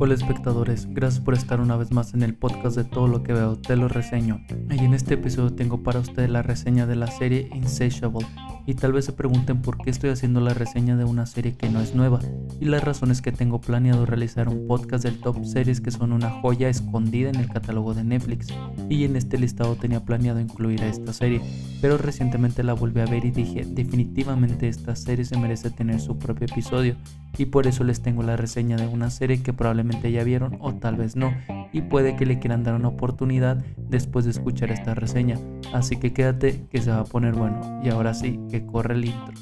Hola espectadores, gracias por estar una vez más en el podcast de todo lo que veo, te lo reseño. Y en este episodio tengo para ustedes la reseña de la serie Insatiable, y tal vez se pregunten por qué estoy haciendo la reseña de una serie que no es nueva. Y la razón es que tengo planeado realizar un podcast del top series que son una joya escondida en el catálogo de Netflix. Y en este listado tenía planeado incluir a esta serie, pero recientemente la volví a ver y dije, definitivamente esta serie se merece tener su propio episodio. Y por eso les tengo la reseña de una serie que probablemente ya vieron o tal vez no, y puede que le quieran dar una oportunidad después de escuchar esta reseña. Así que quédate que se va a poner bueno. Y ahora sí, que corre el intro.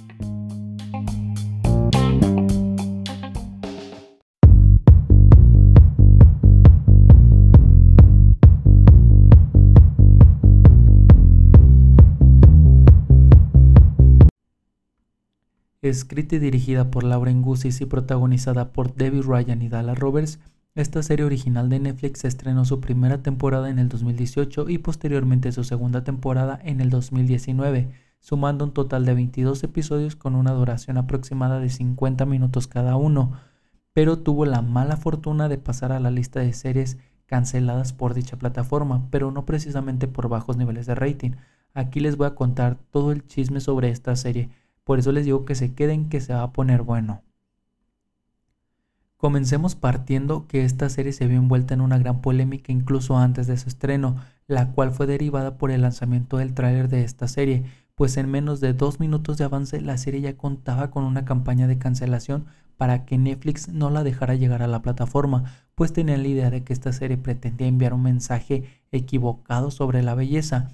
Escrita y dirigida por Lauren Gussis y protagonizada por Debbie Ryan y Dalla Roberts, esta serie original de Netflix estrenó su primera temporada en el 2018 y posteriormente su segunda temporada en el 2019, sumando un total de 22 episodios con una duración aproximada de 50 minutos cada uno, pero tuvo la mala fortuna de pasar a la lista de series canceladas por dicha plataforma, pero no precisamente por bajos niveles de rating. Aquí les voy a contar todo el chisme sobre esta serie, por eso les digo que se queden que se va a poner bueno. Comencemos partiendo que esta serie se vio envuelta en una gran polémica incluso antes de su estreno, la cual fue derivada por el lanzamiento del tráiler de esta serie, pues en menos de dos minutos de avance la serie ya contaba con una campaña de cancelación para que Netflix no la dejara llegar a la plataforma, pues tenían la idea de que esta serie pretendía enviar un mensaje equivocado sobre la belleza.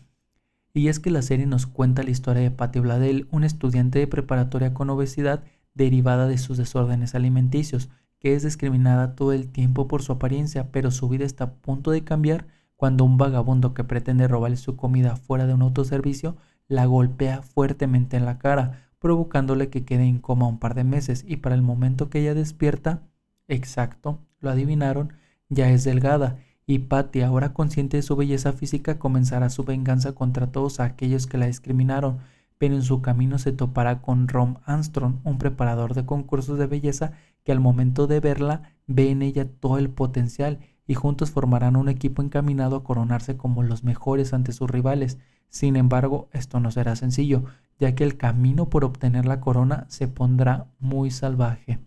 Y es que la serie nos cuenta la historia de Patty Bladel, un estudiante de preparatoria con obesidad derivada de sus desórdenes alimenticios, que es discriminada todo el tiempo por su apariencia, pero su vida está a punto de cambiar cuando un vagabundo que pretende robarle su comida fuera de un autoservicio la golpea fuertemente en la cara, provocándole que quede en coma un par de meses. Y para el momento que ella despierta, exacto, lo adivinaron, ya es delgada. Y Patty, ahora consciente de su belleza física, comenzará su venganza contra todos aquellos que la discriminaron, pero en su camino se topará con Rom Armstrong, un preparador de concursos de belleza que al momento de verla ve en ella todo el potencial y juntos formarán un equipo encaminado a coronarse como los mejores ante sus rivales. Sin embargo, esto no será sencillo, ya que el camino por obtener la corona se pondrá muy salvaje.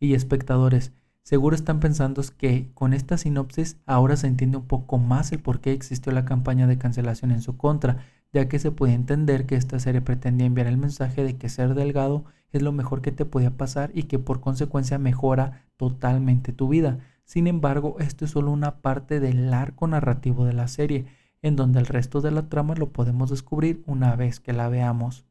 Y espectadores, seguro están pensando que con esta sinopsis ahora se entiende un poco más el por qué existió la campaña de cancelación en su contra, ya que se puede entender que esta serie pretendía enviar el mensaje de que ser delgado es lo mejor que te podía pasar y que por consecuencia mejora totalmente tu vida. Sin embargo, esto es solo una parte del arco narrativo de la serie, en donde el resto de la trama lo podemos descubrir una vez que la veamos.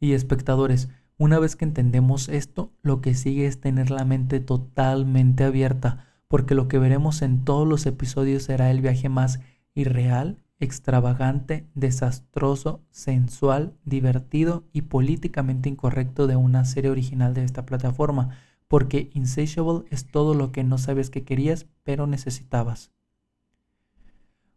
Y espectadores, una vez que entendemos esto, lo que sigue es tener la mente totalmente abierta, porque lo que veremos en todos los episodios será el viaje más irreal extravagante, desastroso, sensual, divertido y políticamente incorrecto de una serie original de esta plataforma, porque Insatiable es todo lo que no sabes que querías, pero necesitabas.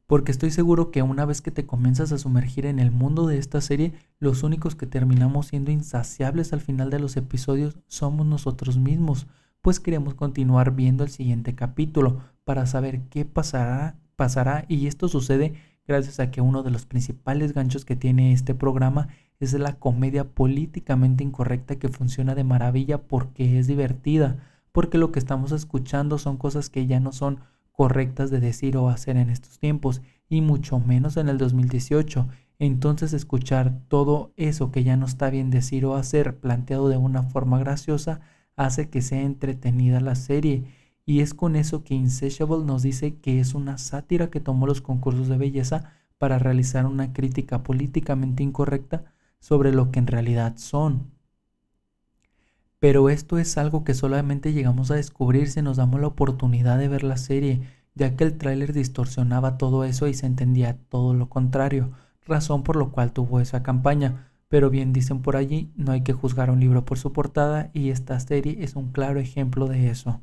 Porque estoy seguro que una vez que te comienzas a sumergir en el mundo de esta serie, los únicos que terminamos siendo insaciables al final de los episodios somos nosotros mismos, pues queremos continuar viendo el siguiente capítulo para saber qué pasará, pasará y esto sucede gracias a que uno de los principales ganchos que tiene este programa es la comedia políticamente incorrecta que funciona de maravilla porque es divertida, porque lo que estamos escuchando son cosas que ya no son correctas de decir o hacer en estos tiempos, y mucho menos en el 2018. Entonces escuchar todo eso que ya no está bien decir o hacer planteado de una forma graciosa hace que sea entretenida la serie y es con eso que Insatiable nos dice que es una sátira que tomó los concursos de belleza para realizar una crítica políticamente incorrecta sobre lo que en realidad son. Pero esto es algo que solamente llegamos a descubrir si nos damos la oportunidad de ver la serie, ya que el tráiler distorsionaba todo eso y se entendía todo lo contrario, razón por lo cual tuvo esa campaña. Pero bien dicen por allí, no hay que juzgar un libro por su portada y esta serie es un claro ejemplo de eso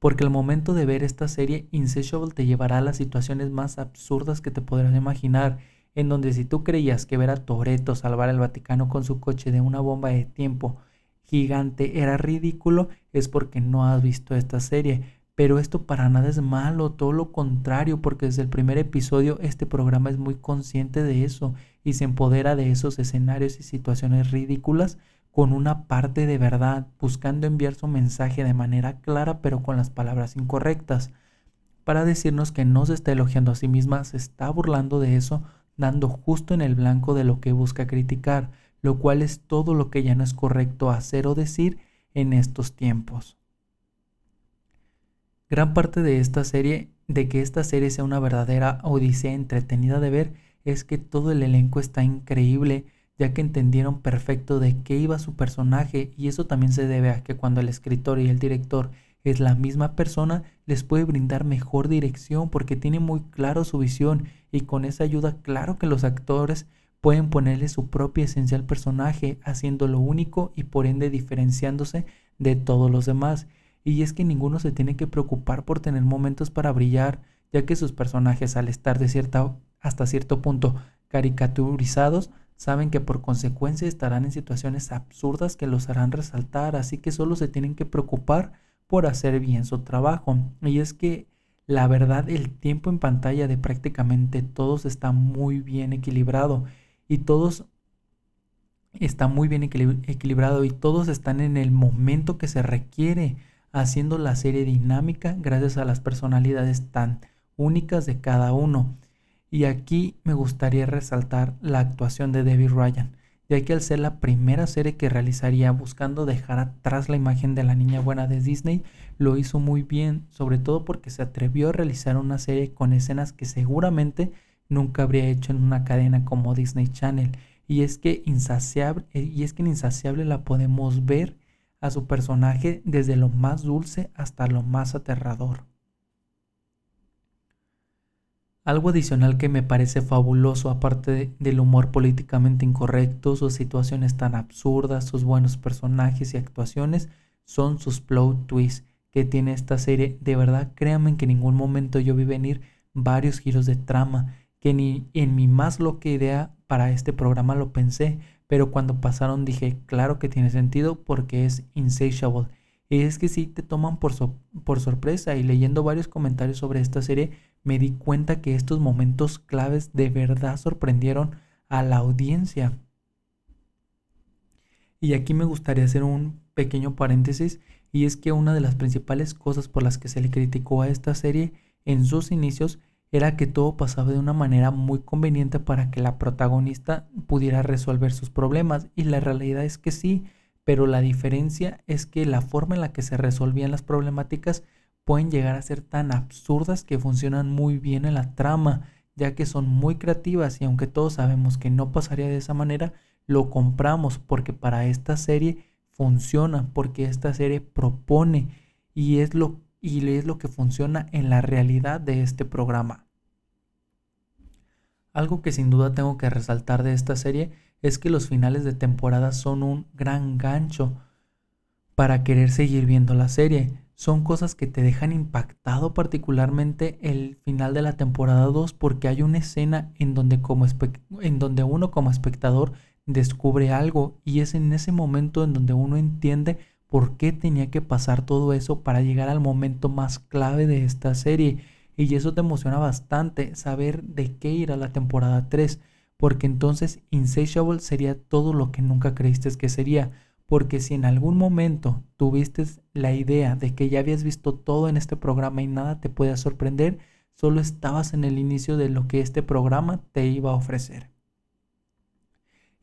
porque el momento de ver esta serie, Insatiable te llevará a las situaciones más absurdas que te podrás imaginar, en donde si tú creías que ver a Toreto salvar al Vaticano con su coche de una bomba de tiempo gigante era ridículo, es porque no has visto esta serie. Pero esto para nada es malo, todo lo contrario, porque desde el primer episodio este programa es muy consciente de eso y se empodera de esos escenarios y situaciones ridículas con una parte de verdad, buscando enviar su mensaje de manera clara pero con las palabras incorrectas, para decirnos que no se está elogiando a sí misma, se está burlando de eso, dando justo en el blanco de lo que busca criticar, lo cual es todo lo que ya no es correcto hacer o decir en estos tiempos. Gran parte de esta serie, de que esta serie sea una verdadera odisea entretenida de ver, es que todo el elenco está increíble, ya que entendieron perfecto de qué iba su personaje y eso también se debe a que cuando el escritor y el director es la misma persona, les puede brindar mejor dirección porque tiene muy claro su visión y con esa ayuda claro que los actores pueden ponerle su propia esencia al personaje, haciéndolo único y por ende diferenciándose de todos los demás. Y es que ninguno se tiene que preocupar por tener momentos para brillar, ya que sus personajes al estar de cierta hasta cierto punto caricaturizados, saben que por consecuencia estarán en situaciones absurdas que los harán resaltar, así que solo se tienen que preocupar por hacer bien su trabajo. Y es que la verdad el tiempo en pantalla de prácticamente todos está muy bien equilibrado y todos está muy bien equilibrado y todos están en el momento que se requiere haciendo la serie dinámica gracias a las personalidades tan únicas de cada uno. Y aquí me gustaría resaltar la actuación de David Ryan, ya que al ser la primera serie que realizaría buscando dejar atrás la imagen de la niña buena de Disney, lo hizo muy bien, sobre todo porque se atrevió a realizar una serie con escenas que seguramente nunca habría hecho en una cadena como Disney Channel. Y es que insaciable, y es que en Insaciable la podemos ver a su personaje desde lo más dulce hasta lo más aterrador. Algo adicional que me parece fabuloso, aparte del humor políticamente incorrecto, sus situaciones tan absurdas, sus buenos personajes y actuaciones, son sus plot twists que tiene esta serie. De verdad, créanme que en ningún momento yo vi venir varios giros de trama, que ni en mi más loca idea para este programa lo pensé, pero cuando pasaron dije, claro que tiene sentido porque es insatiable. Y es que sí te toman por, por sorpresa y leyendo varios comentarios sobre esta serie me di cuenta que estos momentos claves de verdad sorprendieron a la audiencia. Y aquí me gustaría hacer un pequeño paréntesis y es que una de las principales cosas por las que se le criticó a esta serie en sus inicios era que todo pasaba de una manera muy conveniente para que la protagonista pudiera resolver sus problemas y la realidad es que sí, pero la diferencia es que la forma en la que se resolvían las problemáticas pueden llegar a ser tan absurdas que funcionan muy bien en la trama, ya que son muy creativas y aunque todos sabemos que no pasaría de esa manera, lo compramos porque para esta serie funciona, porque esta serie propone y es lo y es lo que funciona en la realidad de este programa. Algo que sin duda tengo que resaltar de esta serie es que los finales de temporada son un gran gancho para querer seguir viendo la serie. Son cosas que te dejan impactado particularmente el final de la temporada 2 porque hay una escena en donde, como en donde uno como espectador descubre algo y es en ese momento en donde uno entiende por qué tenía que pasar todo eso para llegar al momento más clave de esta serie. Y eso te emociona bastante saber de qué irá la temporada 3, porque entonces Insatiable sería todo lo que nunca creíste que sería. Porque si en algún momento tuviste la idea de que ya habías visto todo en este programa y nada te puede sorprender, solo estabas en el inicio de lo que este programa te iba a ofrecer.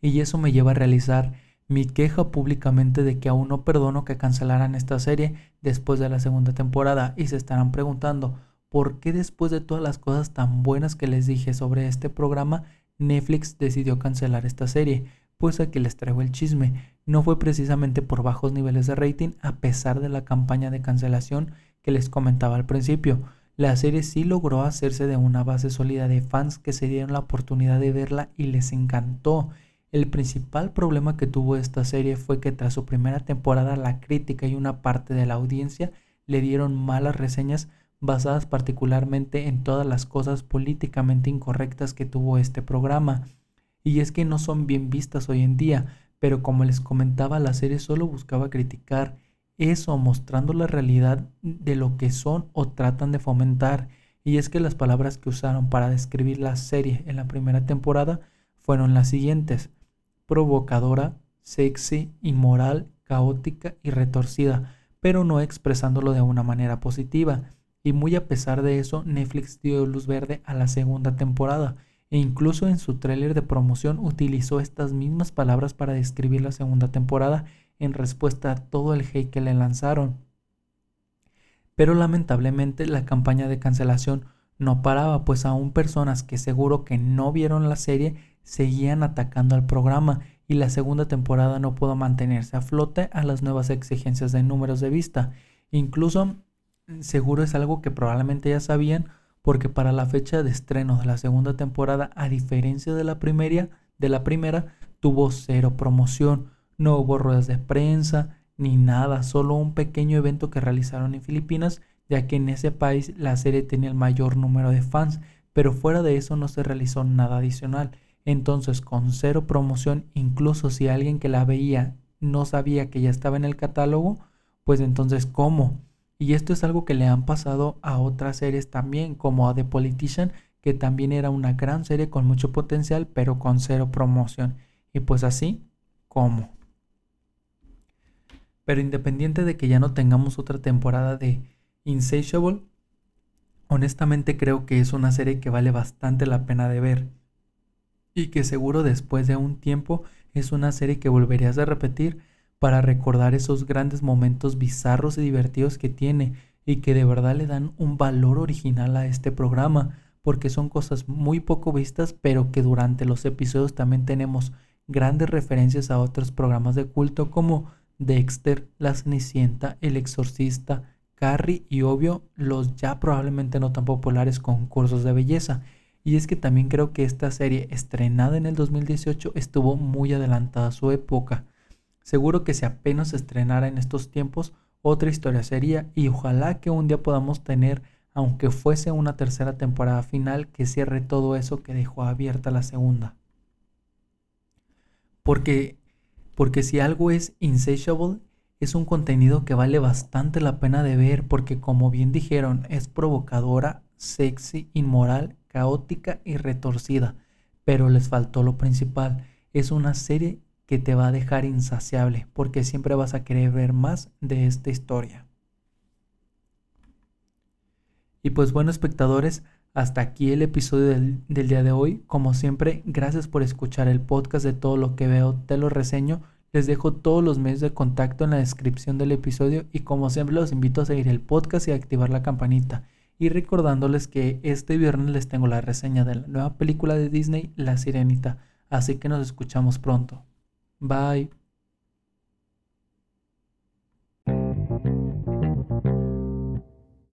Y eso me lleva a realizar mi queja públicamente de que aún no perdono que cancelaran esta serie después de la segunda temporada y se estarán preguntando por qué después de todas las cosas tan buenas que les dije sobre este programa, Netflix decidió cancelar esta serie. Pues aquí les traigo el chisme. No fue precisamente por bajos niveles de rating a pesar de la campaña de cancelación que les comentaba al principio. La serie sí logró hacerse de una base sólida de fans que se dieron la oportunidad de verla y les encantó. El principal problema que tuvo esta serie fue que tras su primera temporada la crítica y una parte de la audiencia le dieron malas reseñas basadas particularmente en todas las cosas políticamente incorrectas que tuvo este programa. Y es que no son bien vistas hoy en día, pero como les comentaba, la serie solo buscaba criticar eso, mostrando la realidad de lo que son o tratan de fomentar. Y es que las palabras que usaron para describir la serie en la primera temporada fueron las siguientes. Provocadora, sexy, inmoral, caótica y retorcida, pero no expresándolo de una manera positiva. Y muy a pesar de eso, Netflix dio luz verde a la segunda temporada e incluso en su tráiler de promoción utilizó estas mismas palabras para describir la segunda temporada en respuesta a todo el hate que le lanzaron. Pero lamentablemente la campaña de cancelación no paraba, pues aún personas que seguro que no vieron la serie seguían atacando al programa y la segunda temporada no pudo mantenerse a flote a las nuevas exigencias de números de vista. Incluso seguro es algo que probablemente ya sabían porque para la fecha de estreno de la segunda temporada, a diferencia de la primera, de la primera tuvo cero promoción, no hubo ruedas de prensa ni nada, solo un pequeño evento que realizaron en Filipinas, ya que en ese país la serie tenía el mayor número de fans, pero fuera de eso no se realizó nada adicional. Entonces, con cero promoción, incluso si alguien que la veía no sabía que ya estaba en el catálogo, pues entonces, ¿cómo? Y esto es algo que le han pasado a otras series también, como a The Politician, que también era una gran serie con mucho potencial, pero con cero promoción. Y pues así, ¿cómo? Pero independiente de que ya no tengamos otra temporada de Insatiable, honestamente creo que es una serie que vale bastante la pena de ver y que seguro después de un tiempo es una serie que volverías a repetir para recordar esos grandes momentos bizarros y divertidos que tiene y que de verdad le dan un valor original a este programa, porque son cosas muy poco vistas, pero que durante los episodios también tenemos grandes referencias a otros programas de culto como Dexter, La Cenicienta, El Exorcista, Carrie y obvio los ya probablemente no tan populares concursos de belleza. Y es que también creo que esta serie estrenada en el 2018 estuvo muy adelantada a su época. Seguro que si apenas estrenara en estos tiempos, otra historia sería y ojalá que un día podamos tener, aunque fuese una tercera temporada final, que cierre todo eso que dejó abierta la segunda. Porque, porque si algo es insatiable, es un contenido que vale bastante la pena de ver porque como bien dijeron, es provocadora, sexy, inmoral caótica y retorcida, pero les faltó lo principal. Es una serie que te va a dejar insaciable porque siempre vas a querer ver más de esta historia. Y pues bueno espectadores, hasta aquí el episodio del, del, día de hoy. Como siempre, gracias por escuchar el podcast de todo lo que veo, te lo reseño. Les dejo todos los medios de contacto en la descripción del episodio y como siempre los invito a seguir el podcast y a activar la campanita y recordándoles que este viernes les tengo la reseña de la nueva película de Disney, La Sirenita, así que nos escuchamos pronto. Bye.